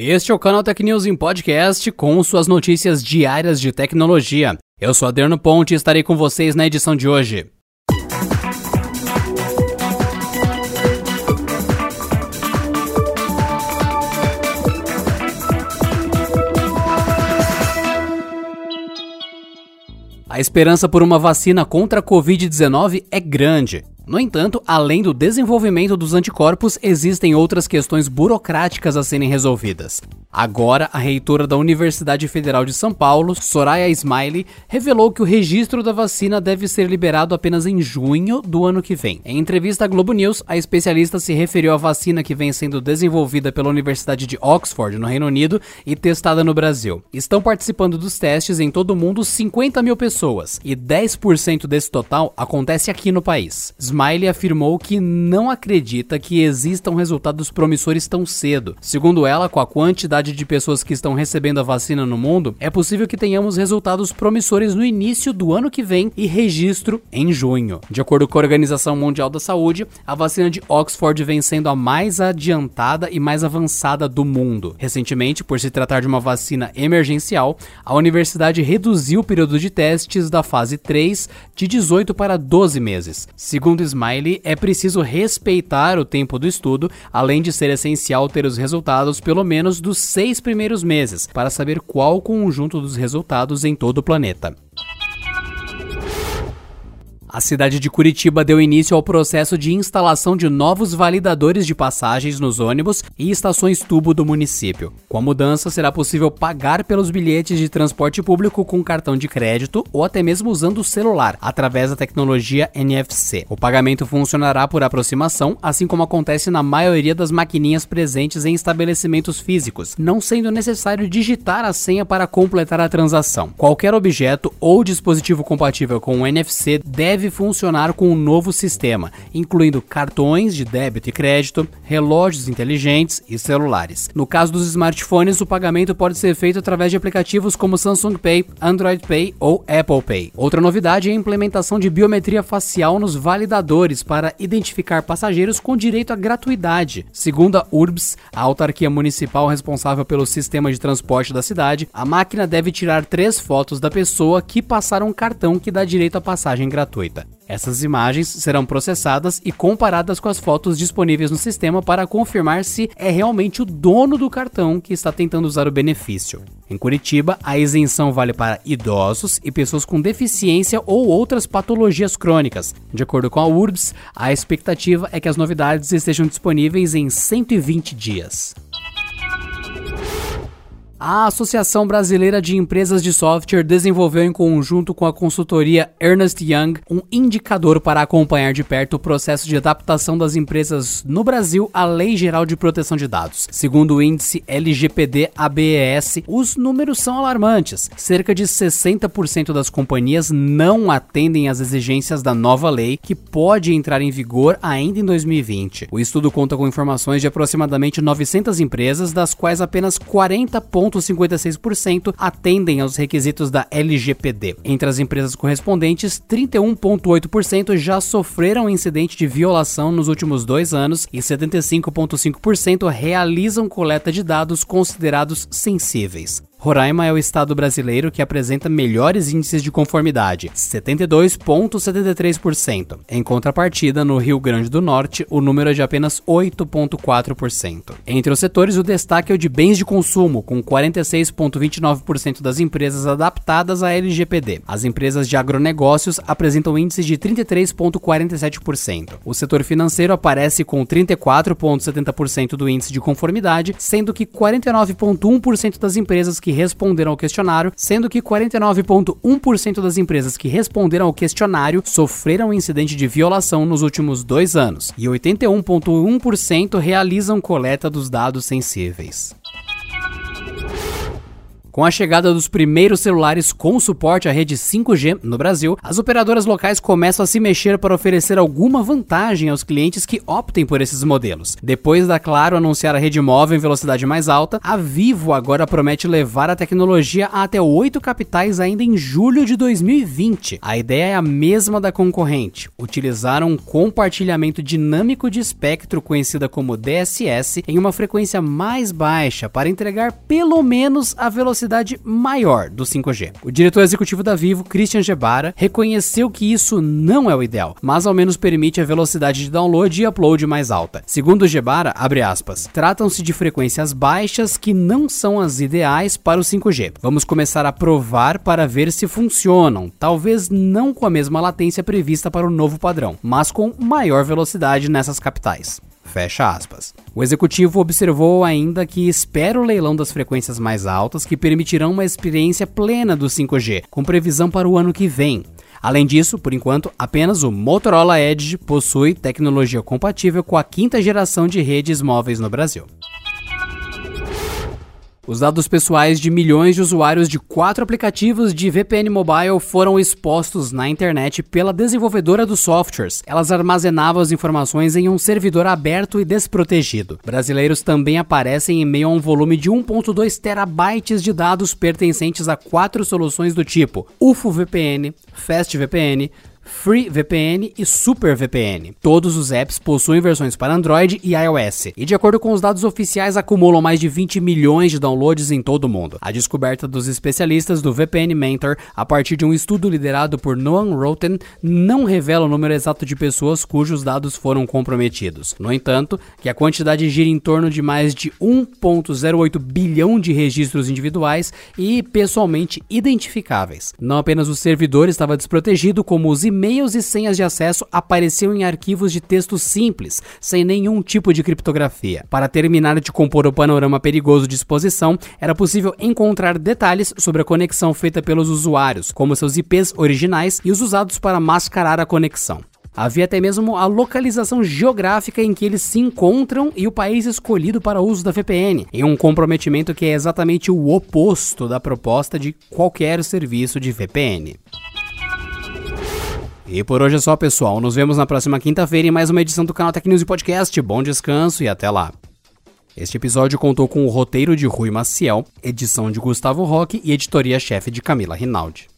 Este é o canal Tech News em podcast com suas notícias diárias de tecnologia. Eu sou Adriano Ponte e estarei com vocês na edição de hoje. A esperança por uma vacina contra a Covid-19 é grande. No entanto, além do desenvolvimento dos anticorpos, existem outras questões burocráticas a serem resolvidas. Agora, a reitora da Universidade Federal de São Paulo, Soraya Smiley, revelou que o registro da vacina deve ser liberado apenas em junho do ano que vem. Em entrevista à Globo News, a especialista se referiu à vacina que vem sendo desenvolvida pela Universidade de Oxford, no Reino Unido, e testada no Brasil. Estão participando dos testes em todo o mundo 50 mil pessoas, e 10% desse total acontece aqui no país. Smiley afirmou que não acredita que existam resultados promissores tão cedo. Segundo ela, com a quantidade quantidade de pessoas que estão recebendo a vacina no mundo, é possível que tenhamos resultados promissores no início do ano que vem e registro em junho. De acordo com a Organização Mundial da Saúde, a vacina de Oxford vem sendo a mais adiantada e mais avançada do mundo. Recentemente, por se tratar de uma vacina emergencial, a universidade reduziu o período de testes da fase 3 de 18 para 12 meses. Segundo Smiley, é preciso respeitar o tempo do estudo, além de ser essencial ter os resultados pelo menos dos seis primeiros meses para saber qual o conjunto dos resultados em todo o planeta. A cidade de Curitiba deu início ao processo de instalação de novos validadores de passagens nos ônibus e estações tubo do município. Com a mudança, será possível pagar pelos bilhetes de transporte público com cartão de crédito ou até mesmo usando o celular, através da tecnologia NFC. O pagamento funcionará por aproximação, assim como acontece na maioria das maquininhas presentes em estabelecimentos físicos, não sendo necessário digitar a senha para completar a transação. Qualquer objeto ou dispositivo compatível com o NFC deve deve funcionar com o um novo sistema, incluindo cartões de débito e crédito, relógios inteligentes e celulares. No caso dos smartphones, o pagamento pode ser feito através de aplicativos como Samsung Pay, Android Pay ou Apple Pay. Outra novidade é a implementação de biometria facial nos validadores para identificar passageiros com direito à gratuidade. Segundo a URBS, a autarquia municipal responsável pelo sistema de transporte da cidade, a máquina deve tirar três fotos da pessoa que passaram um cartão que dá direito à passagem gratuita Essas imagens serão processadas e comparadas com as fotos disponíveis no sistema para confirmar se é realmente o dono do cartão que está tentando usar o benefício. Em Curitiba, a isenção vale para idosos e pessoas com deficiência ou outras patologias crônicas. De acordo com a URBS, a expectativa é que as novidades estejam disponíveis em 120 dias. A Associação Brasileira de Empresas de Software desenvolveu em conjunto com a consultoria Ernest Young um indicador para acompanhar de perto o processo de adaptação das empresas no Brasil à Lei Geral de Proteção de Dados. Segundo o índice LGPD-ABES, os números são alarmantes. Cerca de 60% das companhias não atendem às exigências da nova lei, que pode entrar em vigor ainda em 2020. O estudo conta com informações de aproximadamente 900 empresas, das quais apenas 40 1,56% atendem aos requisitos da LGPD. Entre as empresas correspondentes, 31,8% já sofreram incidente de violação nos últimos dois anos e 75,5% realizam coleta de dados considerados sensíveis. Roraima é o estado brasileiro que apresenta melhores índices de conformidade, 72,73%. Em contrapartida, no Rio Grande do Norte, o número é de apenas 8,4%. Entre os setores, o destaque é o de bens de consumo, com 46,29% das empresas adaptadas à LGPD. As empresas de agronegócios apresentam índices de 33,47%. O setor financeiro aparece com 34,70% do índice de conformidade, sendo que 49,1% das empresas que responderam ao questionário, sendo que 49,1% das empresas que responderam ao questionário sofreram incidente de violação nos últimos dois anos, e 81,1% realizam coleta dos dados sensíveis. Com a chegada dos primeiros celulares com suporte à rede 5G no Brasil, as operadoras locais começam a se mexer para oferecer alguma vantagem aos clientes que optem por esses modelos. Depois da Claro anunciar a rede móvel em velocidade mais alta, a Vivo agora promete levar a tecnologia a até oito capitais ainda em julho de 2020. A ideia é a mesma da concorrente: utilizar um compartilhamento dinâmico de espectro conhecida como DSS em uma frequência mais baixa para entregar pelo menos a velocidade maior do 5G. O diretor executivo da Vivo, Christian Gebara, reconheceu que isso não é o ideal, mas ao menos permite a velocidade de download e upload mais alta. Segundo Gebara, abre aspas, tratam-se de frequências baixas que não são as ideais para o 5G. Vamos começar a provar para ver se funcionam, talvez não com a mesma latência prevista para o novo padrão, mas com maior velocidade nessas capitais. Fecha aspas. O executivo observou ainda que espera o leilão das frequências mais altas que permitirão uma experiência plena do 5G, com previsão para o ano que vem. Além disso, por enquanto, apenas o Motorola Edge possui tecnologia compatível com a quinta geração de redes móveis no Brasil. Os dados pessoais de milhões de usuários de quatro aplicativos de VPN mobile foram expostos na internet pela desenvolvedora dos softwares. Elas armazenavam as informações em um servidor aberto e desprotegido. Brasileiros também aparecem em meio a um volume de 1.2 terabytes de dados pertencentes a quatro soluções do tipo UFO VPN, Fast VPN, Free VPN e Super VPN. Todos os apps possuem versões para Android e iOS, e de acordo com os dados oficiais, acumulam mais de 20 milhões de downloads em todo o mundo. A descoberta dos especialistas do VPN Mentor, a partir de um estudo liderado por Noam Roten, não revela o número exato de pessoas cujos dados foram comprometidos. No entanto, que a quantidade gira em torno de mais de 1.08 bilhão de registros individuais e pessoalmente identificáveis. Não apenas o servidor estava desprotegido, como os e e-mails e senhas de acesso apareciam em arquivos de texto simples, sem nenhum tipo de criptografia. Para terminar de compor o panorama perigoso de exposição, era possível encontrar detalhes sobre a conexão feita pelos usuários, como seus IPs originais e os usados para mascarar a conexão. Havia até mesmo a localização geográfica em que eles se encontram e o país escolhido para uso da VPN, em um comprometimento que é exatamente o oposto da proposta de qualquer serviço de VPN. E por hoje é só, pessoal. Nos vemos na próxima quinta-feira em mais uma edição do canal Tech News e Podcast. Bom descanso e até lá. Este episódio contou com o roteiro de Rui Maciel, edição de Gustavo Roque e editoria-chefe de Camila Rinaldi.